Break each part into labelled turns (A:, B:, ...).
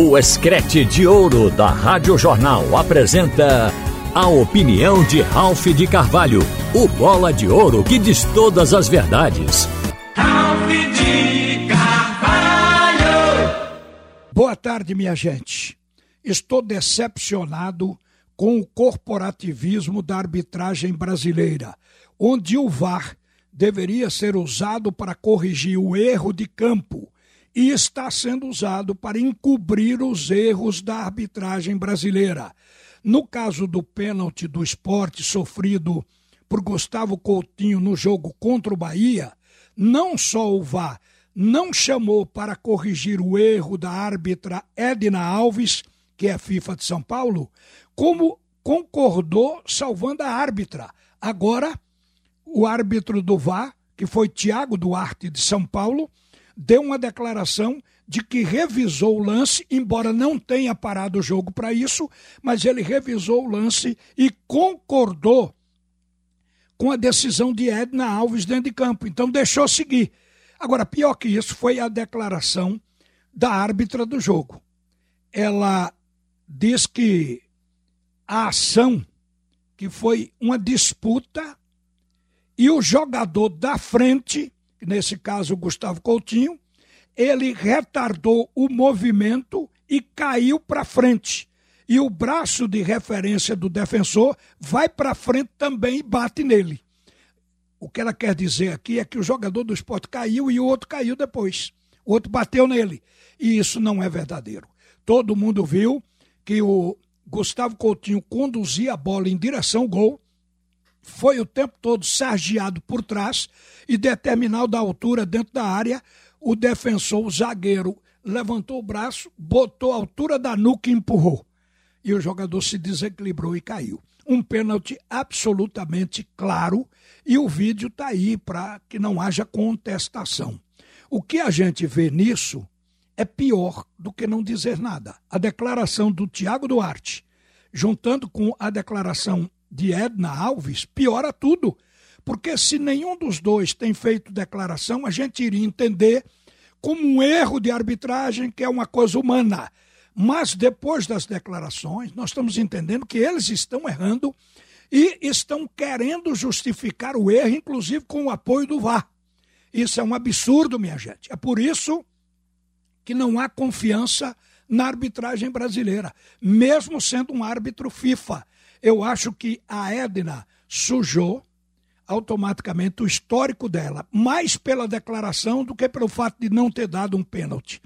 A: O Escrete de Ouro da Rádio Jornal apresenta a opinião de Ralph de Carvalho, o bola de ouro que diz todas as verdades.
B: Ralph de Carvalho!
C: Boa tarde, minha gente. Estou decepcionado com o corporativismo da arbitragem brasileira, onde o VAR deveria ser usado para corrigir o erro de campo e está sendo usado para encobrir os erros da arbitragem brasileira. No caso do pênalti do esporte sofrido por Gustavo Coutinho no jogo contra o Bahia, não só o VAR não chamou para corrigir o erro da árbitra Edna Alves, que é FIFA de São Paulo, como concordou salvando a árbitra. Agora, o árbitro do VAR, que foi Tiago Duarte de São Paulo, deu uma declaração de que revisou o lance, embora não tenha parado o jogo para isso, mas ele revisou o lance e concordou com a decisão de Edna Alves dentro de campo. Então deixou seguir. Agora, pior que isso foi a declaração da árbitra do jogo. Ela diz que a ação, que foi uma disputa, e o jogador da frente nesse caso Gustavo Coutinho, ele retardou o movimento e caiu para frente. E o braço de referência do defensor vai para frente também e bate nele. O que ela quer dizer aqui é que o jogador do esporte caiu e o outro caiu depois. O outro bateu nele. E isso não é verdadeiro. Todo mundo viu que o Gustavo Coutinho conduzia a bola em direção ao gol foi o tempo todo sargiado por trás e determinado da altura dentro da área, o defensor, o zagueiro, levantou o braço, botou a altura da nuca e empurrou. E o jogador se desequilibrou e caiu. Um pênalti absolutamente claro e o vídeo está aí para que não haja contestação. O que a gente vê nisso é pior do que não dizer nada. A declaração do Tiago Duarte, juntando com a declaração de Edna Alves, piora tudo. Porque se nenhum dos dois tem feito declaração, a gente iria entender como um erro de arbitragem, que é uma coisa humana. Mas depois das declarações, nós estamos entendendo que eles estão errando e estão querendo justificar o erro, inclusive com o apoio do VAR. Isso é um absurdo, minha gente. É por isso que não há confiança na arbitragem brasileira, mesmo sendo um árbitro FIFA. Eu acho que a Edna sujou automaticamente o histórico dela, mais pela declaração do que pelo fato de não ter dado um pênalti.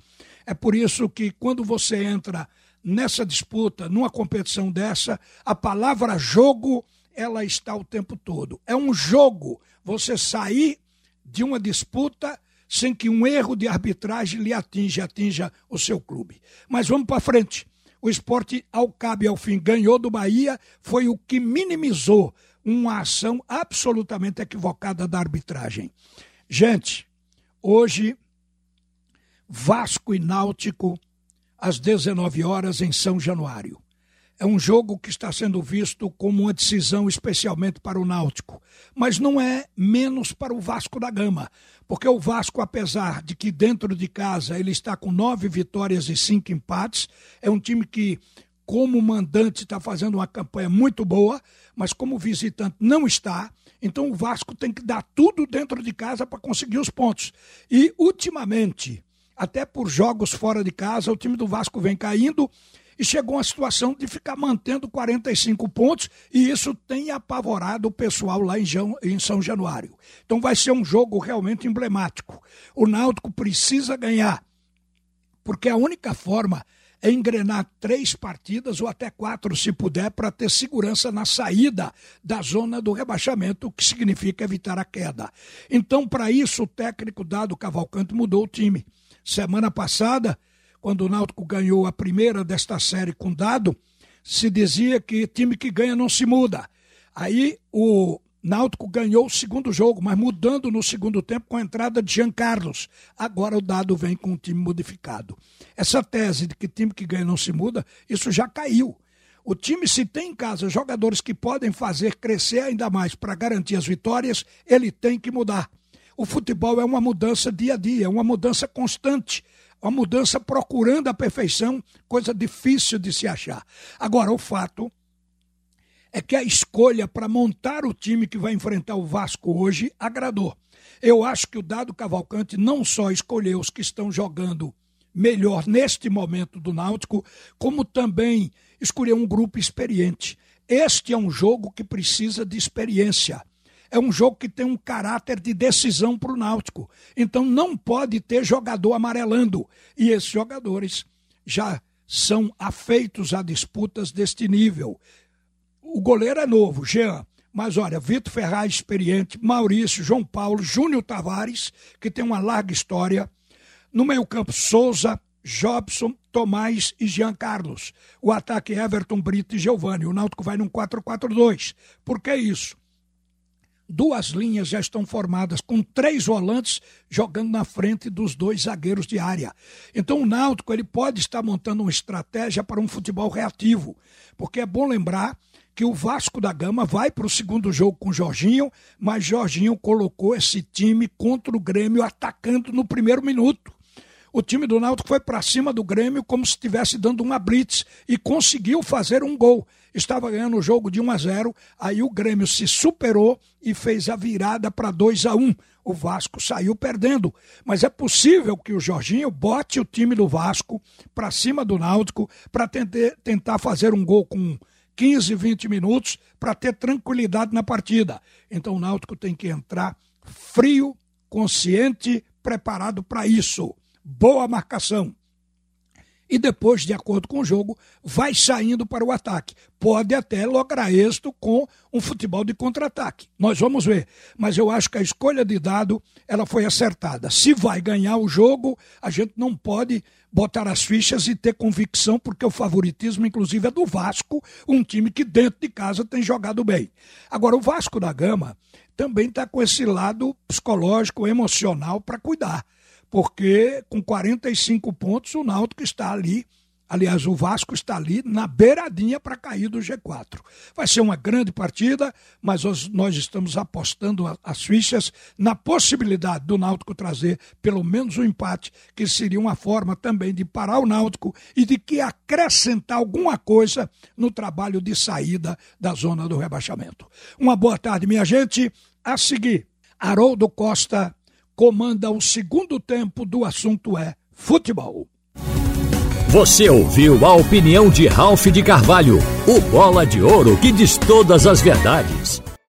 C: É por isso que quando você entra nessa disputa, numa competição dessa, a palavra jogo ela está o tempo todo. É um jogo você sair de uma disputa sem que um erro de arbitragem lhe atinja, atinja o seu clube. Mas vamos para frente. O esporte, ao cabo e ao fim, ganhou do Bahia, foi o que minimizou uma ação absolutamente equivocada da arbitragem. Gente, hoje, Vasco e Náutico, às 19 horas, em São Januário. É um jogo que está sendo visto como uma decisão especialmente para o Náutico, mas não é menos para o Vasco da Gama, porque o Vasco, apesar de que dentro de casa ele está com nove vitórias e cinco empates, é um time que, como mandante, está fazendo uma campanha muito boa, mas como visitante não está. Então o Vasco tem que dar tudo dentro de casa para conseguir os pontos. E, ultimamente, até por jogos fora de casa, o time do Vasco vem caindo e chegou a situação de ficar mantendo 45 pontos e isso tem apavorado o pessoal lá em, em São Januário. Então vai ser um jogo realmente emblemático. O Náutico precisa ganhar, porque a única forma é engrenar três partidas ou até quatro, se puder, para ter segurança na saída da zona do rebaixamento, o que significa evitar a queda. Então, para isso, o técnico Dado Cavalcante mudou o time. Semana passada, quando o Náutico ganhou a primeira desta série com dado, se dizia que time que ganha não se muda. Aí o Náutico ganhou o segundo jogo, mas mudando no segundo tempo com a entrada de Jean Carlos. Agora o dado vem com um time modificado. Essa tese de que time que ganha não se muda, isso já caiu. O time, se tem em casa jogadores que podem fazer crescer ainda mais para garantir as vitórias, ele tem que mudar. O futebol é uma mudança dia a dia, é uma mudança constante uma mudança procurando a perfeição, coisa difícil de se achar. Agora, o fato é que a escolha para montar o time que vai enfrentar o Vasco hoje agradou. Eu acho que o Dado Cavalcante não só escolheu os que estão jogando melhor neste momento do Náutico, como também escolheu um grupo experiente. Este é um jogo que precisa de experiência. É um jogo que tem um caráter de decisão para o Náutico. Então não pode ter jogador amarelando. E esses jogadores já são afeitos a disputas deste nível. O goleiro é novo, Jean. Mas olha, Vitor Ferraz, experiente, Maurício, João Paulo, Júnior Tavares, que tem uma larga história. No meio-campo, Souza, Jobson, Tomás e Jean Carlos. O ataque Everton, Brito e Giovanni. O Náutico vai num 4-4-2. Por que isso? Duas linhas já estão formadas, com três volantes jogando na frente dos dois zagueiros de área. Então o Náutico ele pode estar montando uma estratégia para um futebol reativo. Porque é bom lembrar que o Vasco da Gama vai para o segundo jogo com o Jorginho, mas Jorginho colocou esse time contra o Grêmio atacando no primeiro minuto. O time do Náutico foi para cima do Grêmio como se estivesse dando uma blitz e conseguiu fazer um gol. Estava ganhando o jogo de 1 a 0, aí o Grêmio se superou e fez a virada para 2 a 1. O Vasco saiu perdendo, mas é possível que o Jorginho bote o time do Vasco para cima do Náutico para tentar fazer um gol com 15, 20 minutos para ter tranquilidade na partida. Então o Náutico tem que entrar frio, consciente, preparado para isso. Boa marcação e depois, de acordo com o jogo, vai saindo para o ataque. Pode até lograr êxito com um futebol de contra-ataque. Nós vamos ver. Mas eu acho que a escolha de dado ela foi acertada. Se vai ganhar o jogo, a gente não pode botar as fichas e ter convicção, porque o favoritismo, inclusive, é do Vasco, um time que dentro de casa tem jogado bem. Agora, o Vasco da Gama também está com esse lado psicológico, emocional para cuidar porque com 45 pontos o Náutico está ali, aliás, o Vasco está ali na beiradinha para cair do G4. Vai ser uma grande partida, mas nós estamos apostando as fichas na possibilidade do Náutico trazer pelo menos um empate, que seria uma forma também de parar o Náutico e de que acrescentar alguma coisa no trabalho de saída da zona do rebaixamento. Uma boa tarde, minha gente. A seguir, Haroldo Costa comanda o segundo tempo do assunto é futebol.
A: Você ouviu a opinião de Ralph de Carvalho, o bola de ouro que diz todas as verdades.